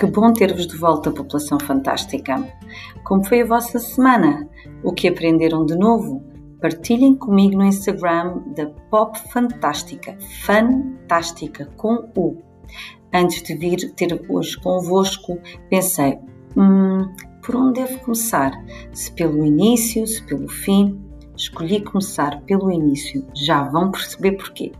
Que bom ter-vos de volta, população fantástica! Como foi a vossa semana? O que aprenderam de novo? Partilhem comigo no Instagram da Pop Fantástica, Fantástica com U. Antes de vir ter hoje convosco, pensei: hum, por onde devo começar? Se pelo início, se pelo fim? Escolhi começar pelo início, já vão perceber porquê.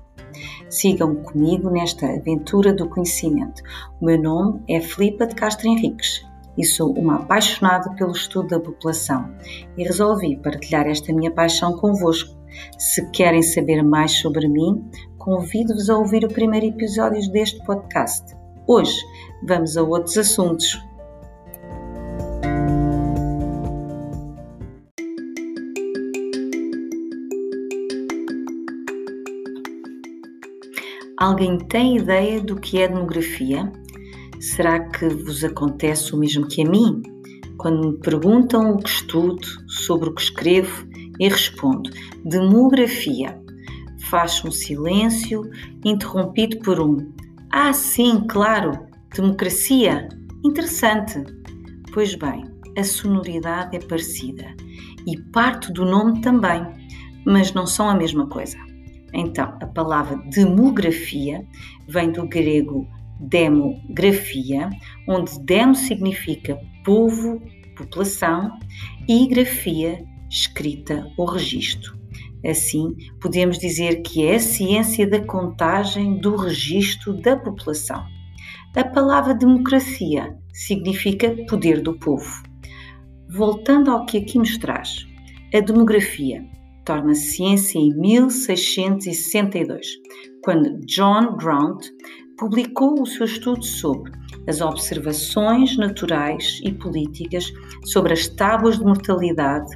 Sigam comigo nesta aventura do conhecimento. O meu nome é Filipa de Castro Henriques e sou uma apaixonada pelo estudo da população e resolvi partilhar esta minha paixão convosco. Se querem saber mais sobre mim, convido-vos a ouvir o primeiro episódio deste podcast. Hoje vamos a outros assuntos. Alguém tem ideia do que é demografia? Será que vos acontece o mesmo que a mim? Quando me perguntam o que estudo, sobre o que escrevo, e respondo: demografia. Faz um silêncio, interrompido por um: Ah, sim, claro, democracia. Interessante. Pois bem, a sonoridade é parecida e parte do nome também, mas não são a mesma coisa. Então, a palavra demografia vem do grego demografia, onde demo significa povo, população e grafia, escrita ou registro. Assim, podemos dizer que é a ciência da contagem do registro da população. A palavra democracia significa poder do povo. Voltando ao que aqui nos traz, a demografia torna-se ciência em 1662, quando John Grant publicou o seu estudo sobre as observações naturais e políticas sobre as tábuas de mortalidade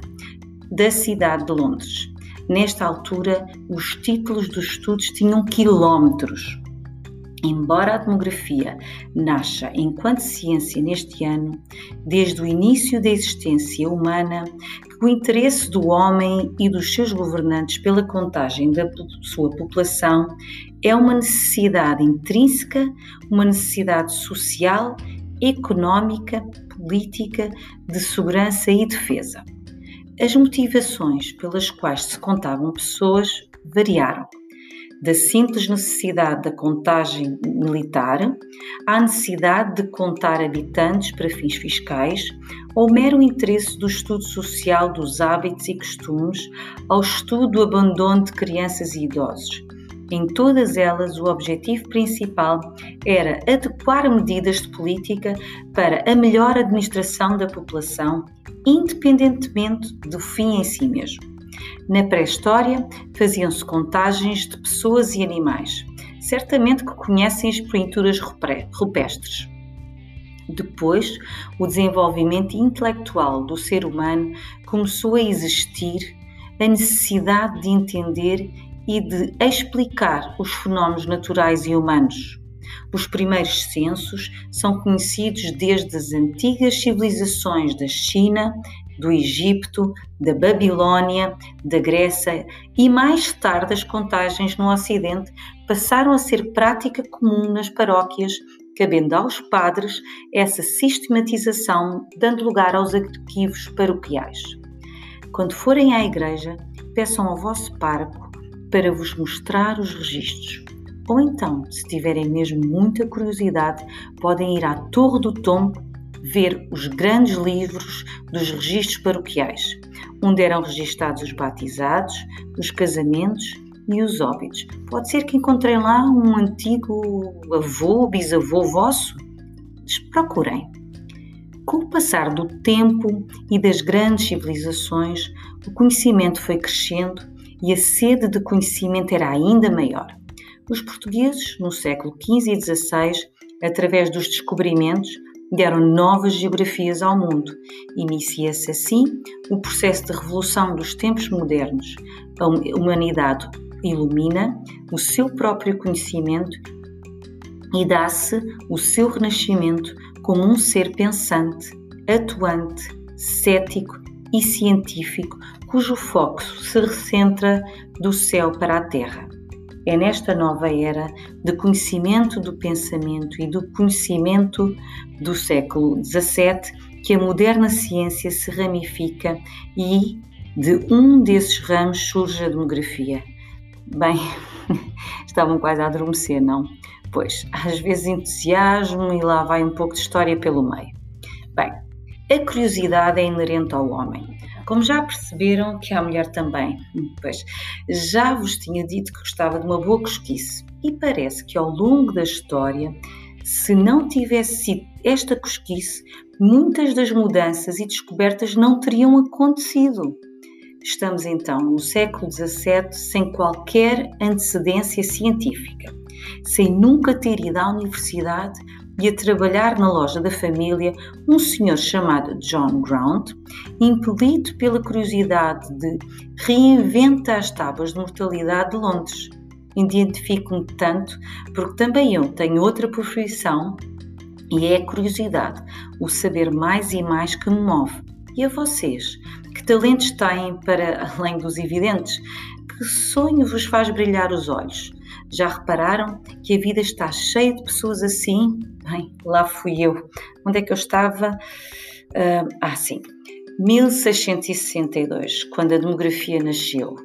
da cidade de Londres. Nesta altura, os títulos dos estudos tinham quilómetros. Embora a demografia nasça enquanto ciência neste ano, desde o início da existência humana, o interesse do homem e dos seus governantes pela contagem da sua população é uma necessidade intrínseca, uma necessidade social, económica, política, de segurança e defesa. As motivações pelas quais se contavam pessoas variaram da simples necessidade da contagem militar à necessidade de contar habitantes para fins fiscais, ao mero interesse do estudo social dos hábitos e costumes, ao estudo do abandono de crianças e idosos. Em todas elas, o objetivo principal era adequar medidas de política para a melhor administração da população, independentemente do fim em si mesmo. Na pré-história, faziam-se contagens de pessoas e animais. Certamente que conhecem as pinturas rupestres. Depois, o desenvolvimento intelectual do ser humano começou a existir a necessidade de entender e de explicar os fenómenos naturais e humanos. Os primeiros censos são conhecidos desde as antigas civilizações da China do Egito, da Babilônia, da Grécia e mais tarde as contagens no Ocidente passaram a ser prática comum nas paróquias, cabendo aos padres essa sistematização, dando lugar aos arquivos paroquiais. Quando forem à igreja, peçam ao vosso pároco para vos mostrar os registros. Ou então, se tiverem mesmo muita curiosidade, podem ir à Torre do Tombo ver os grandes livros dos registros paroquiais, onde eram registados os batizados, os casamentos e os óbitos. Pode ser que encontrem lá um antigo avô, bisavô vosso? Procurem. Com o passar do tempo e das grandes civilizações, o conhecimento foi crescendo e a sede de conhecimento era ainda maior. Os portugueses, no século XV e XVI, através dos descobrimentos, deram novas geografias ao mundo. Inicia-se assim o processo de revolução dos tempos modernos. A humanidade ilumina o seu próprio conhecimento e dá-se o seu renascimento como um ser pensante, atuante, cético e científico, cujo foco se recentra do céu para a terra. É nesta nova era de conhecimento do pensamento e do conhecimento do século XVII que a moderna ciência se ramifica e de um desses ramos surge a demografia. Bem, estavam quase a adormecer, não? Pois, às vezes entusiasmo e lá vai um pouco de história pelo meio. Bem, a curiosidade é inerente ao homem. Como já perceberam que a mulher também, pois já vos tinha dito que gostava de uma boa cosquice e parece que ao longo da história, se não tivesse sido esta cosquice, muitas das mudanças e descobertas não teriam acontecido. Estamos então no século XVII sem qualquer antecedência científica, sem nunca ter ido à universidade e a trabalhar na loja da família um senhor chamado John Grant, impelido pela curiosidade de reinventar as tábuas de mortalidade de Londres. Identifico-me tanto porque também eu tenho outra profissão e é a curiosidade, o saber mais e mais que me move. E a vocês? Que talentos têm para além dos evidentes? Que sonho vos faz brilhar os olhos? Já repararam que a vida está cheia de pessoas assim? Bem, lá fui eu. Onde é que eu estava? Uh, ah, sim. 1662, quando a demografia nasceu.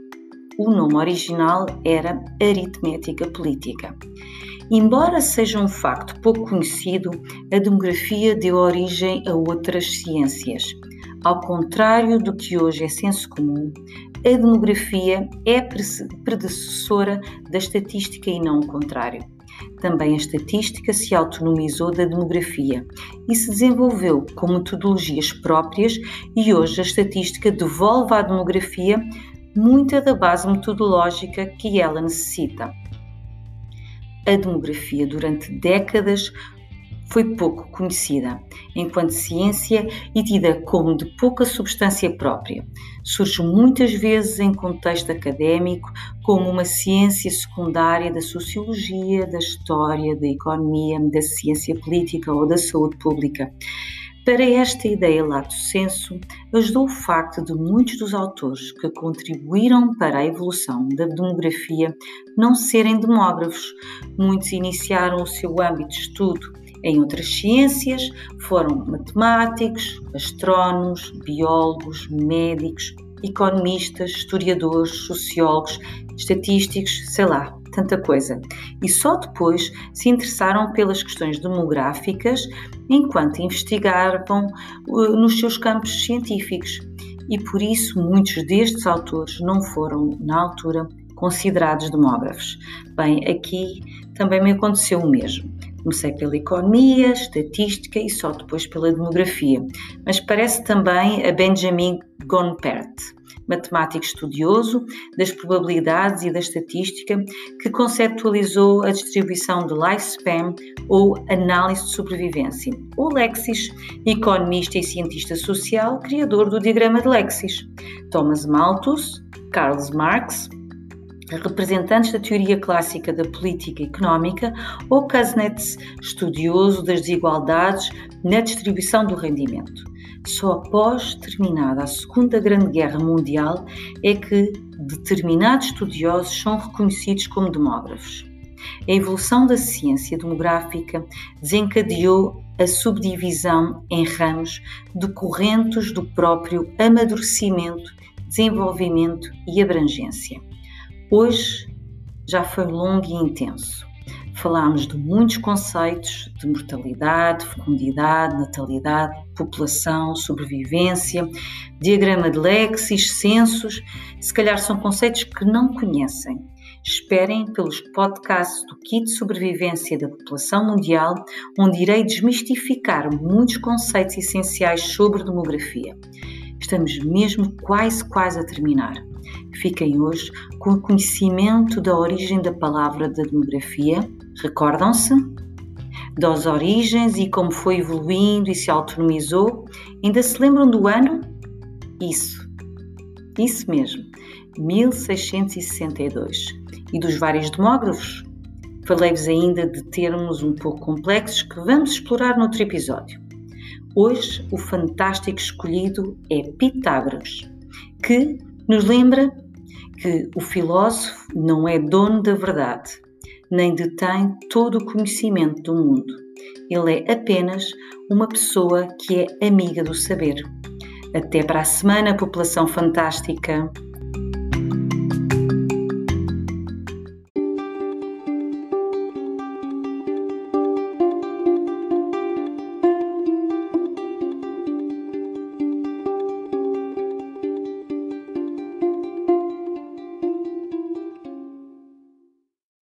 O nome original era aritmética política. Embora seja um facto pouco conhecido, a demografia deu origem a outras ciências. Ao contrário do que hoje é senso comum, a demografia é predecessora da estatística e não o contrário. Também a estatística se autonomizou da demografia e se desenvolveu com metodologias próprias, e hoje a estatística devolve à demografia muita da base metodológica que ela necessita. A demografia, durante décadas, foi pouco conhecida, enquanto ciência e tida como de pouca substância própria. Surge muitas vezes em contexto académico como uma ciência secundária da sociologia, da história, da economia, da ciência política ou da saúde pública. Para esta ideia lato senso, ajudou o facto de muitos dos autores que contribuíram para a evolução da demografia não serem demógrafos. Muitos iniciaram o seu âmbito de estudo em outras ciências foram matemáticos, astrónomos, biólogos, médicos, economistas, historiadores, sociólogos, estatísticos, sei lá, tanta coisa. E só depois se interessaram pelas questões demográficas enquanto investigavam uh, nos seus campos científicos. E por isso muitos destes autores não foram, na altura, considerados demógrafos. Bem, aqui também me aconteceu o mesmo. Comecei pela economia, estatística e só depois pela demografia. Mas parece também a Benjamin Gonpert, matemático estudioso das probabilidades e da estatística, que conceptualizou a distribuição de lifespan ou análise de sobrevivência. O Lexis, economista e cientista social, criador do diagrama de Lexis. Thomas Malthus, Karl Marx, representantes da teoria clássica da política económica, ou Kuznets, estudioso das desigualdades na distribuição do rendimento. Só após terminada a Segunda Grande Guerra Mundial é que determinados estudiosos são reconhecidos como demógrafos. A evolução da ciência demográfica desencadeou a subdivisão em ramos decorrentes do próprio amadurecimento, desenvolvimento e abrangência. Hoje já foi longo e intenso. Falámos de muitos conceitos de mortalidade, fecundidade, natalidade, população, sobrevivência, diagrama de Lexis, censos. Se calhar são conceitos que não conhecem. Esperem pelos podcasts do Kit Sobrevivência da População Mundial, onde irei desmistificar muitos conceitos essenciais sobre demografia. Estamos mesmo quase, quase a terminar. Fiquem hoje com o conhecimento da origem da palavra da demografia. Recordam-se? Das origens e como foi evoluindo e se autonomizou. Ainda se lembram do ano? Isso, isso mesmo, 1662. E dos vários demógrafos? Falei-vos ainda de termos um pouco complexos que vamos explorar noutro episódio. Hoje, o fantástico escolhido é Pitágoras, que nos lembra que o filósofo não é dono da verdade, nem detém todo o conhecimento do mundo. Ele é apenas uma pessoa que é amiga do saber. Até para a semana, população fantástica!